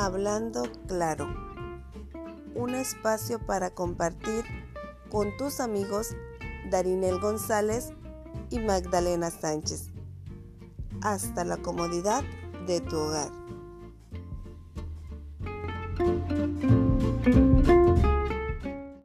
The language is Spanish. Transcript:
Hablando Claro, un espacio para compartir con tus amigos Darinel González y Magdalena Sánchez, hasta la comodidad de tu hogar.